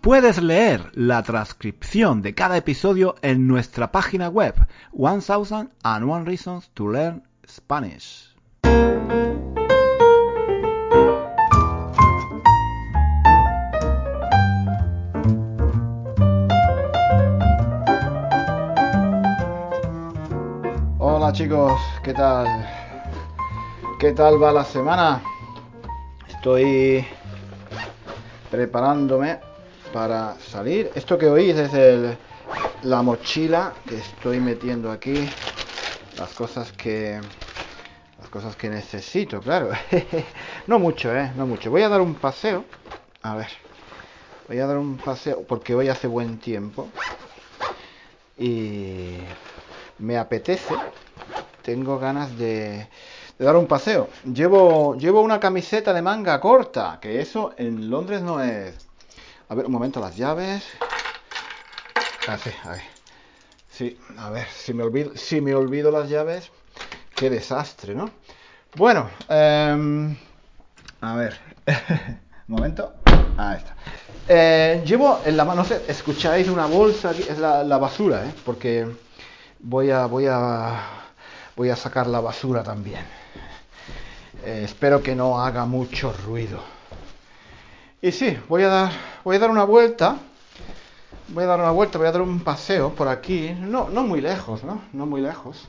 Puedes leer la transcripción de cada episodio en nuestra página web 1001 Reasons to Learn Spanish. Hola chicos, ¿qué tal? ¿Qué tal va la semana? Estoy preparándome para salir. Esto que oís es el, la mochila que estoy metiendo aquí. Las cosas que las cosas que necesito, claro. no mucho, eh, no mucho. Voy a dar un paseo. A ver. Voy a dar un paseo porque hoy hace buen tiempo. Y me apetece. Tengo ganas de, de dar un paseo. Llevo llevo una camiseta de manga corta, que eso en Londres no es a ver, un momento, las llaves. Ah, sí, a ver. Sí, a ver, si me olvido, si me olvido las llaves, qué desastre, ¿no? Bueno, eh, a ver. un momento. Ahí está. Eh, llevo en la mano, no sé, escucháis una bolsa, es la, la basura, ¿eh? Porque voy a, voy a, voy a sacar la basura también. Eh, espero que no haga mucho ruido. Y sí, voy a dar, voy a dar una vuelta. Voy a dar una vuelta, voy a dar un paseo por aquí. No, no muy lejos, ¿no? No muy lejos.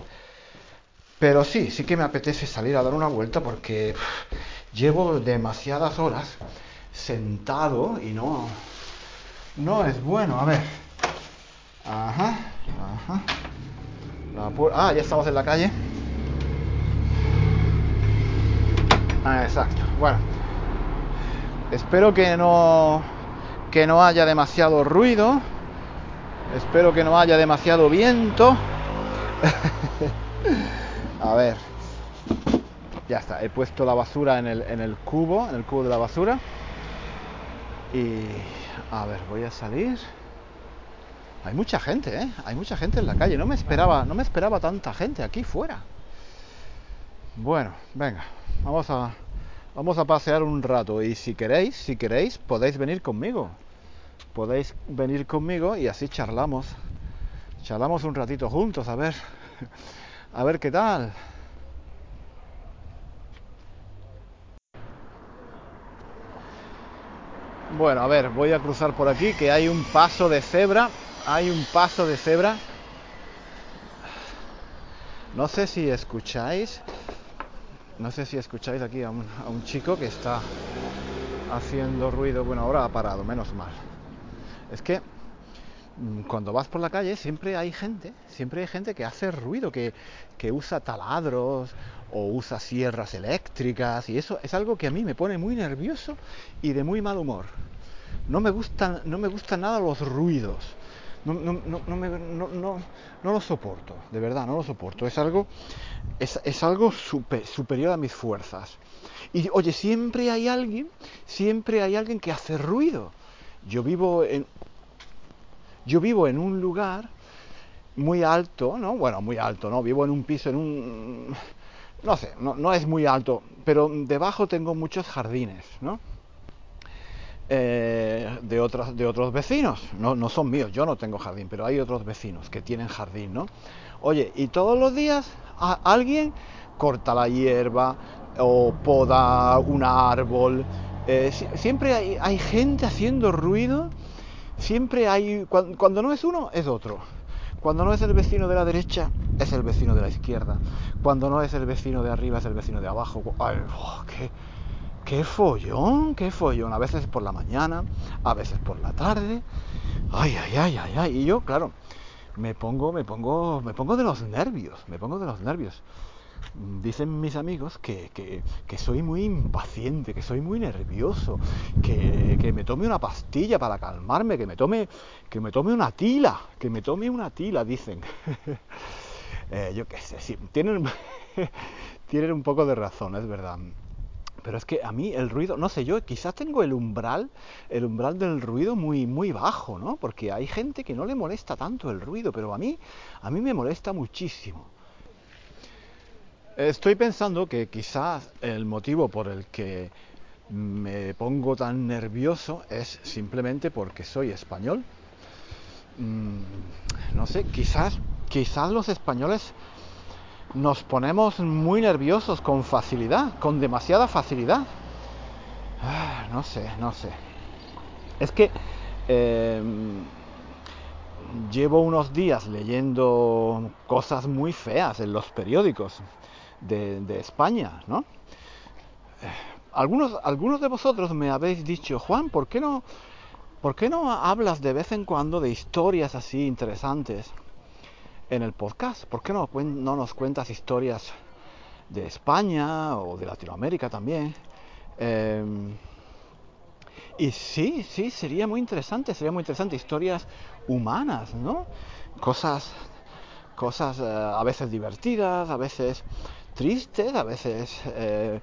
Pero sí, sí que me apetece salir a dar una vuelta porque llevo demasiadas horas sentado y no, no es bueno. A ver. Ajá, ajá. ah, ya estamos en la calle. Ah, exacto. Bueno, Espero que no que no haya demasiado ruido. Espero que no haya demasiado viento. a ver. Ya está, he puesto la basura en el, en el cubo, en el cubo de la basura. Y a ver, voy a salir. Hay mucha gente, ¿eh? Hay mucha gente en la calle. No me esperaba, no me esperaba tanta gente aquí fuera. Bueno, venga, vamos a Vamos a pasear un rato y si queréis, si queréis, podéis venir conmigo. Podéis venir conmigo y así charlamos. Charlamos un ratito juntos, a ver. A ver qué tal. Bueno, a ver, voy a cruzar por aquí que hay un paso de cebra. Hay un paso de cebra. No sé si escucháis no sé si escucháis aquí a un, chico que está haciendo ruido. Bueno, ahora ha parado, menos mal. Es que mm, cuando vas por la calle siempre hay gente, siempre hay gente que hace ruido, que, que, usa taladros o usa sierras eléctricas y eso es algo que a mí me pone muy nervioso y de muy mal humor. No me gustan, no me gustan nada los ruidos no, no, no, me, no, no, no, lo soporto, de verdad, no lo soporto. Es algo, es, es algo super, superior a mis fuerzas. Y oye, siempre hay alguien, siempre hay alguien que hace ruido. Yo vivo en, yo vivo en un lugar muy alto, ¿no? Bueno, muy alto, ¿no? Vivo en un piso, en un... No sé, no, no es muy alto, pero debajo tengo muchos jardines, ¿no? Eh, de, otros, de otros vecinos. No, no son míos, yo no tengo jardín, pero hay otros vecinos que tienen jardín, ¿no? Oye, y todos los días alguien corta la hierba o poda un árbol. Eh, siempre hay, hay, gente haciendo ruido. Siempre hay. Cuando, no es uno, es otro. Cuando no es el vecino de la derecha, es el vecino de la izquierda. Cuando no es el vecino de arriba, es el vecino de abajo. Ay, oh, qué, qué follón, qué follón. A veces por la mañana, a veces por la tarde. Ay, ay, ay, ay, ay. Y yo, claro, me pongo, me pongo, me pongo de los nervios, me pongo de los nervios. dicen mis amigos que, que, que, soy muy impaciente, que soy muy nervioso, que, que, me tome una pastilla para calmarme, que me tome, que me tome una tila, que me tome una tila, dicen. eh, yo qué sé, sí, tienen, tienen un poco de razón, es verdad. Pero es que a mí el ruido, no sé, yo quizás tengo el umbral, el umbral del ruido muy, muy bajo, ¿no? Porque hay gente que no le molesta tanto el ruido, pero a mí, a mí me molesta muchísimo. Estoy pensando que quizás el motivo por el que me pongo tan nervioso es simplemente porque soy español. Mm, no sé, quizás, quizás los españoles nos ponemos muy nerviosos con facilidad, con demasiada facilidad. Ah, no sé, no sé. Es que eh, llevo unos días leyendo cosas muy feas en los periódicos de, de España, ¿no? Algunos, algunos de vosotros me habéis dicho, Juan, ¿por qué no, ¿por qué no hablas de vez en cuando de historias así interesantes en el podcast? ¿Por qué no, no nos cuentas historias de España o de Latinoamérica también? Eh, y sí, sí, sería muy interesante, sería muy interesante. Historias humanas, ¿no? Cosas, cosas eh, a veces divertidas, a veces tristes, a veces, eh,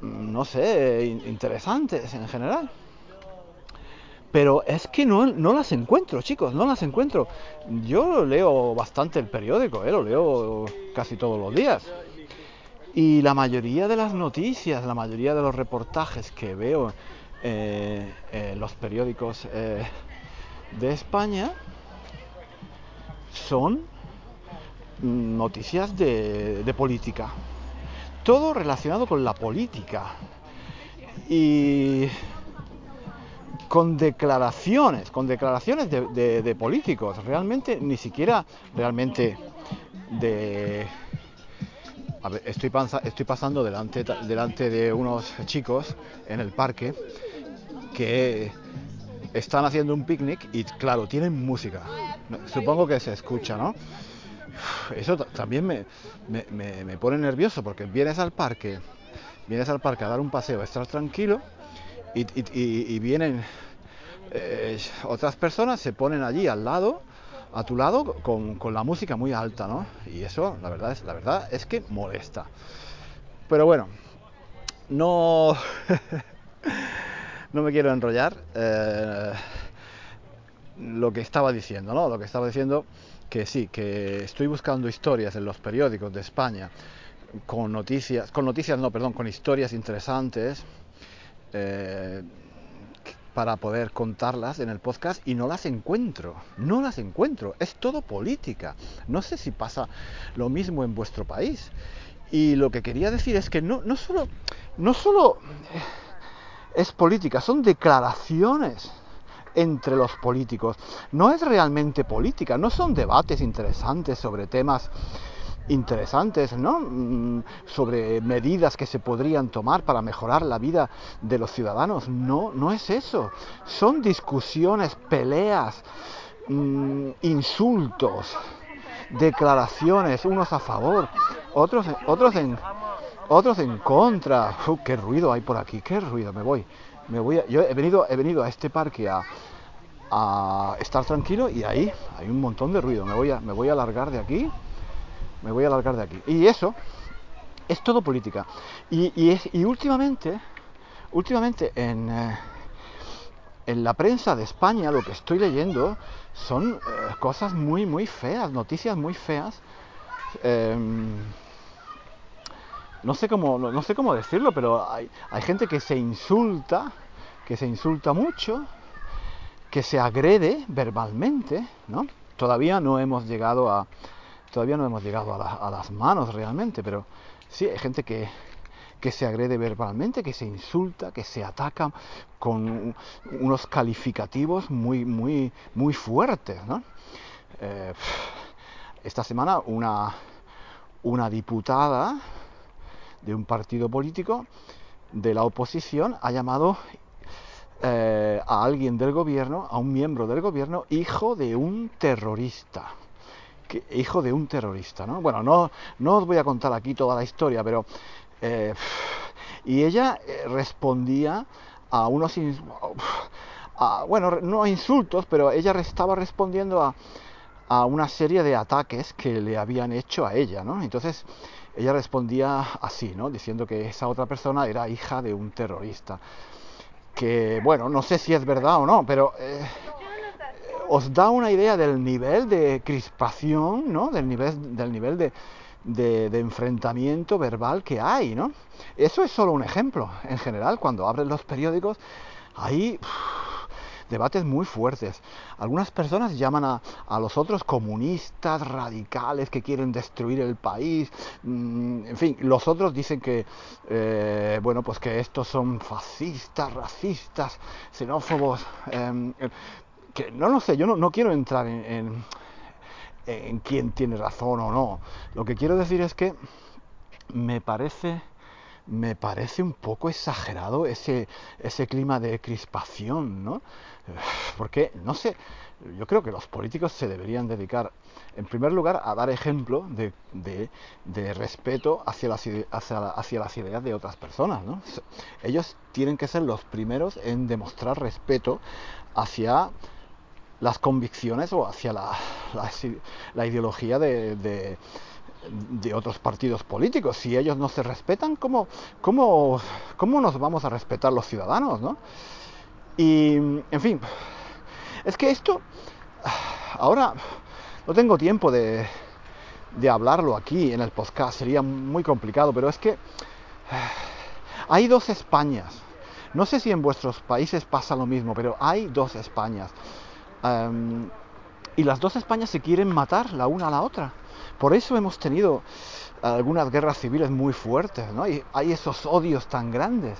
no sé, interesantes en general. Pero es que no, las encuentro, chicos, no las encuentro. Yo leo bastante el periódico, ¿eh? lo leo casi todos los días. Y la mayoría de las noticias, la mayoría de los reportajes que veo eh, en los periódicos eh, de España son noticias de, política. Todo relacionado con la política. Y con declaraciones, con declaraciones de, de, políticos. Realmente, ni siquiera realmente de... A ver, estoy, estoy pasando delante, de unos chicos en el parque que están haciendo un picnic y claro, tienen música. Supongo que se escucha, ¿no? Eso también me, me, pone nervioso porque vienes al parque, vienes al parque a dar un paseo, a estar tranquilo y, y, vienen eh, otras personas, se ponen allí al lado, a tu lado, con, con, la música muy alta, ¿no? Y eso, la verdad es, la verdad es que molesta. Pero bueno, no, no me quiero enrollar. Eh, lo que estaba diciendo, ¿no? Lo que estaba diciendo que sí, que estoy buscando historias en los periódicos de España con noticias, con noticias no, perdón, con historias interesantes eh, para poder contarlas en el podcast y no las encuentro, no las encuentro, es todo política. No sé si pasa lo mismo en vuestro país. Y lo que quería decir es que no, solo, no solo es política, son declaraciones entre los políticos. No es realmente política, no son debates interesantes sobre temas interesantes, ¿no? Sobre medidas que se podrían tomar para mejorar la vida de los ciudadanos. No, no es eso. Son discusiones, peleas, mmm, insultos, declaraciones, unos a favor, otros, otros en, otros en contra. Uh, qué ruido hay por aquí, qué ruido. Me voy, me voy. A, yo he venido, he venido a este parque a, a estar tranquilo y ahí hay un montón de ruido. Me voy a, me voy a alargar de aquí. Me voy a alargar de aquí. Y eso es todo política. Y, y, últimamente, últimamente en, eh, en la prensa de España lo que estoy leyendo son eh, cosas muy, muy feas, noticias muy feas. Eh, no sé cómo, no, no, sé cómo decirlo, pero hay, hay gente que se insulta, que se insulta mucho, que se agrede verbalmente, ¿no? Todavía no hemos llegado a, todavía no hemos llegado a, la, a las manos realmente, pero sí hay gente que, se agrede verbalmente, que se insulta, que se ataca con unos calificativos muy, muy, muy fuertes, ¿no? Eh, esta semana una, una diputada de un partido político de la oposición ha llamado eh, a alguien del gobierno, a un miembro del gobierno, hijo de un terrorista. Hijo de un terrorista, ¿no? Bueno, no, no os voy a contar aquí toda la historia, pero... Eh, y ella eh, respondía a unos... A, bueno, no a insultos, pero ella estaba respondiendo a, a una serie de ataques que le habían hecho a ella, ¿no? Entonces ella respondía así, ¿no? Diciendo que esa otra persona era hija de un terrorista. Que, bueno, no sé si es verdad o no, pero eh, os da una idea del nivel de crispación, ¿no? Del nivel, del nivel de, de, enfrentamiento verbal que hay, ¿no? Eso es solo un ejemplo. En general, cuando abren los periódicos, hay debates muy fuertes. Algunas personas llaman a, a, los otros comunistas radicales que quieren destruir el país. Mm, en fin, los otros dicen que, eh, bueno, pues que estos son fascistas, racistas, xenófobos. Eh, que no lo sé, yo no, no quiero entrar en, en, quién tiene razón o no. Lo que quiero decir es que me parece me parece un poco exagerado ese, ese clima de crispación, ¿no? Porque, no sé, yo creo que los políticos se deberían dedicar, en primer lugar, a dar ejemplo de, de, de respeto hacia las, hacia, hacia, las ideas de otras personas, ¿no? Ellos tienen que ser los primeros en demostrar respeto hacia las convicciones o hacia la, la, ideología de, de, de, otros partidos políticos. Si ellos no se respetan, ¿cómo, cómo, cómo nos vamos a respetar los ciudadanos? ¿no? Y, en fin, es que esto, ahora no tengo tiempo de, de hablarlo aquí en el podcast, sería muy complicado, pero es que hay dos Españas. No sé si en vuestros países pasa lo mismo, pero hay dos Españas. Y las dos Españas se quieren matar la una a la otra. Por eso hemos tenido algunas guerras civiles muy fuertes, ¿no? Y hay esos odios tan grandes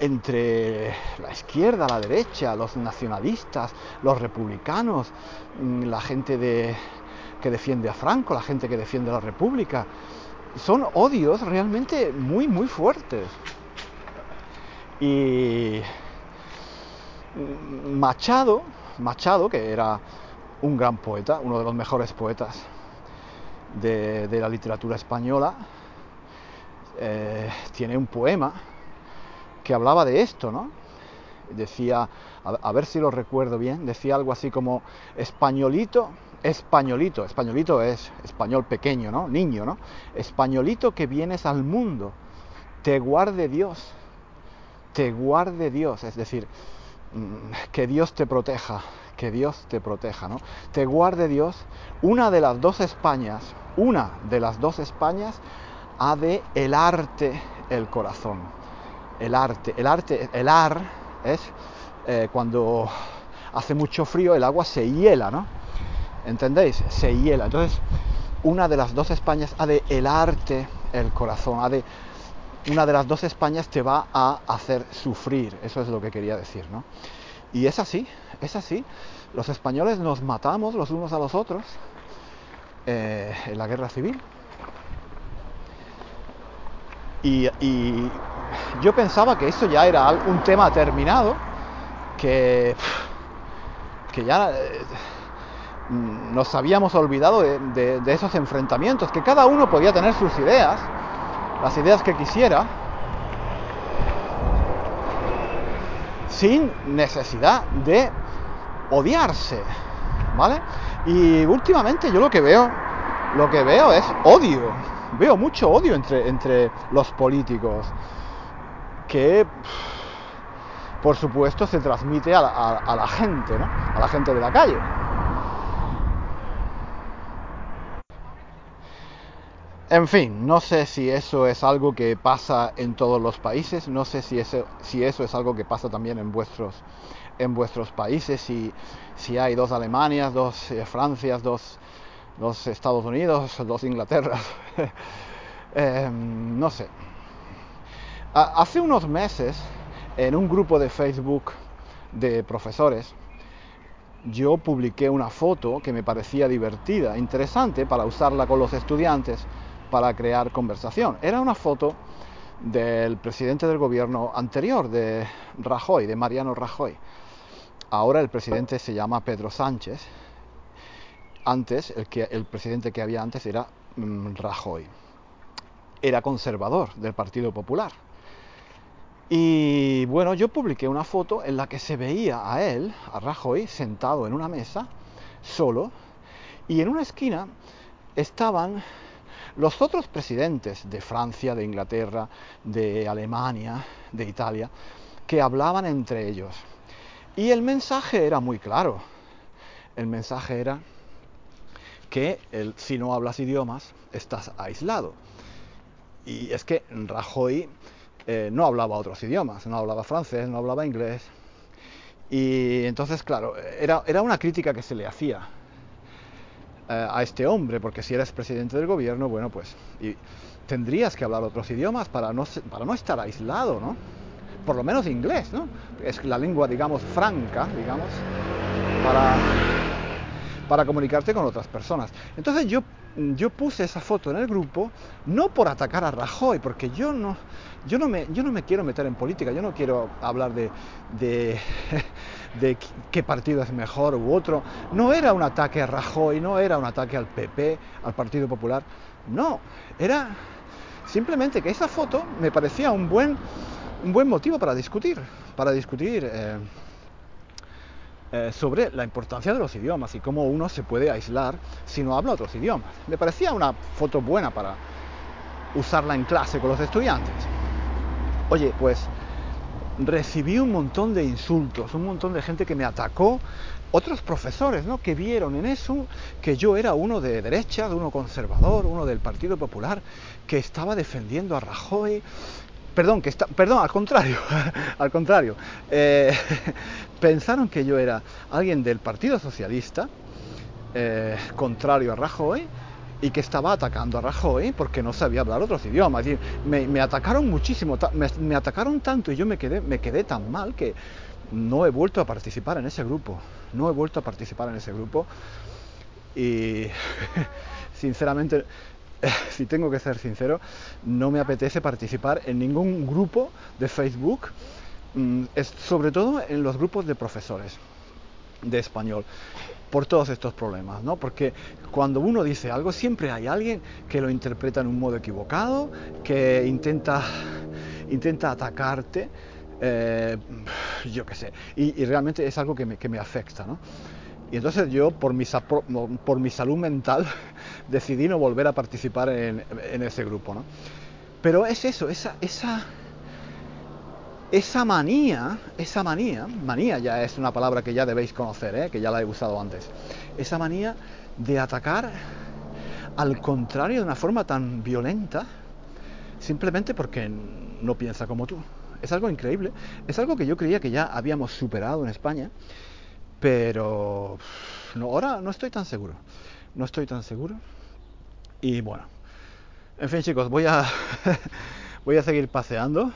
entre la izquierda, la derecha, los nacionalistas, los republicanos, la gente de, que defiende a Franco, la gente que defiende a la República. Son odios realmente muy, muy fuertes. Y Machado, Machado, que era un gran poeta, uno de los mejores poetas de, la literatura española, eh, tiene un poema que hablaba de esto, ¿no? Decía, a, a, ver si lo recuerdo bien, decía algo así como españolito, españolito, españolito es español pequeño, ¿no? Niño, ¿no? Españolito que vienes al mundo, te guarde Dios, te guarde Dios, es decir, que Dios te proteja, que Dios te proteja, ¿no? Te guarde Dios, una de las dos Españas, una de las dos Españas ha de helarte el corazón. El arte, el arte, el ar es eh, cuando hace mucho frío el agua se hiela, ¿no? ¿Entendéis? Se hiela. Entonces, una de las dos Españas ha de helarte el corazón, ha de una de las dos Españas te va a hacer sufrir. Eso es lo que quería decir, ¿no? Y es así, es así. Los españoles nos matamos los unos a los otros eh, en la guerra civil. Y, yo pensaba que eso ya era un tema terminado, que, que ya eh, nos habíamos olvidado de esos enfrentamientos, que cada uno podía tener sus ideas, las ideas que quisiera, sin necesidad de odiarse, ¿vale? Y últimamente yo lo que veo, lo que veo es odio. Veo mucho odio entre, entre los políticos que, por supuesto, se transmite a la, a, a la gente, ¿no? A la gente de la calle. En fin, no sé si eso es algo que pasa en todos los países, no sé si eso, si eso es algo que pasa también en vuestros, en vuestros países, si, hay dos Alemanias, dos eh, Francias, dos, dos, Estados Unidos, dos Inglaterras, eh, no sé. Hace unos meses, en un grupo de Facebook de profesores, yo publiqué una foto que me parecía divertida, interesante para usarla con los estudiantes para crear conversación. Era una foto del presidente del gobierno anterior, de Rajoy, de Mariano Rajoy. Ahora el presidente se llama Pedro Sánchez. antes, el, que, el presidente que había antes era mm, Rajoy. Era conservador del Partido Popular. Y bueno, yo publiqué una foto en la que se veía a él, a Rajoy, sentado en una mesa, solo, y en una esquina estaban los otros presidentes de Francia, de Inglaterra, de Alemania, de Italia, que hablaban entre ellos. Y el mensaje era muy claro. El mensaje era que el, si no hablas idiomas, estás aislado. Y es que Rajoy eh, no hablaba otros idiomas, no hablaba francés, no hablaba inglés. Y entonces, claro, era, una crítica que se le hacía a este hombre, porque si eres presidente del gobierno, bueno, pues tendrías que hablar otros idiomas para no, para no estar aislado, ¿no? Por lo menos inglés, ¿no? Es la lengua, digamos, franca, digamos, para comunicarte con otras personas. Entonces yo, yo puse esa foto en el grupo no por atacar a Rajoy, porque yo no, yo no, me, yo no me quiero meter en política, yo no quiero hablar de, de qué partido es mejor u otro. No era un ataque a Rajoy, no era un ataque al PP, al Partido Popular, no, era simplemente que esa foto me parecía un buen, un buen motivo para discutir, para discutir. Eh, eh, sobre la importancia de los idiomas y cómo uno se puede aislar si no habla otros idiomas. Me parecía una foto buena para usarla en clase con los estudiantes. Oye, pues recibí un montón de insultos, un montón de gente que me atacó, otros profesores, ¿no? Que vieron en eso que yo era uno de derecha, uno conservador, uno del Partido Popular, que estaba defendiendo a Rajoy, Perdón, que está, perdón, al contrario, al contrario. Eh, pensaron que yo era alguien del Partido Socialista, eh, contrario a Rajoy, y que estaba atacando a Rajoy porque no sabía hablar otros idiomas. me, atacaron muchísimo, me, atacaron tanto y yo me quedé, me quedé tan mal que no he vuelto a participar en ese grupo. No he vuelto a participar en ese grupo. Y sinceramente si tengo que ser sincero, no me apetece participar en ningún grupo de Facebook, mm, sobre todo en los grupos de profesores de español por todos estos problemas, ¿no? Porque cuando uno dice algo siempre hay alguien que lo interpreta en un modo equivocado, que intenta, intenta atacarte, eh, yo qué sé, y, realmente es algo que me, que me afecta, ¿no? Y entonces yo, por mi, por mi salud mental, decidí no volver a participar en, ese grupo. ¿no? Pero es eso, esa, esa, esa manía, esa manía, manía ya es una palabra que ya debéis conocer, ¿eh? que ya la he usado antes, esa manía de atacar al contrario de una forma tan violenta, simplemente porque no piensa como tú. Es algo increíble, es algo que yo creía que ya habíamos superado en España pero no, ahora no estoy tan seguro. No estoy tan seguro. Y bueno. En fin, chicos, voy a voy a seguir paseando.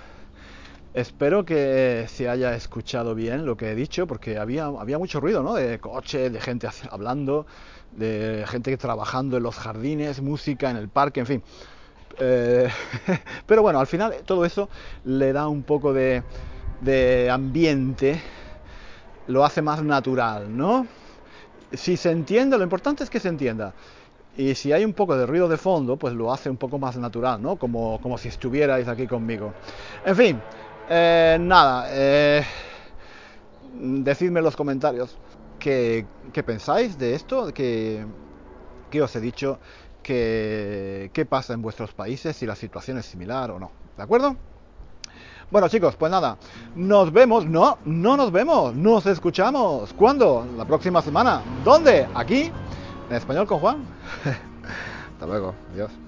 Espero que se haya escuchado bien lo que he dicho, porque había, había mucho ruido, ¿no? De coche, de gente hablando, de gente trabajando en los jardines, música en el parque, en fin. Eh, pero bueno, al final todo eso le da un poco de, de ambiente lo hace más natural, ¿no? Si se entiende, lo importante es que se entienda. Y si hay un poco de ruido de fondo, pues lo hace un poco más natural, ¿no? Como, como si estuvierais aquí conmigo. En fin, eh, nada, eh, decidme en los comentarios qué, pensáis de esto, qué, qué os he dicho, qué pasa en vuestros países, si la situación es similar o no. ¿De acuerdo? Bueno chicos, pues nada, nos vemos, no, no nos vemos, nos escuchamos. ¿Cuándo? La próxima semana. ¿Dónde? Aquí, en español con Juan. Hasta luego, adiós.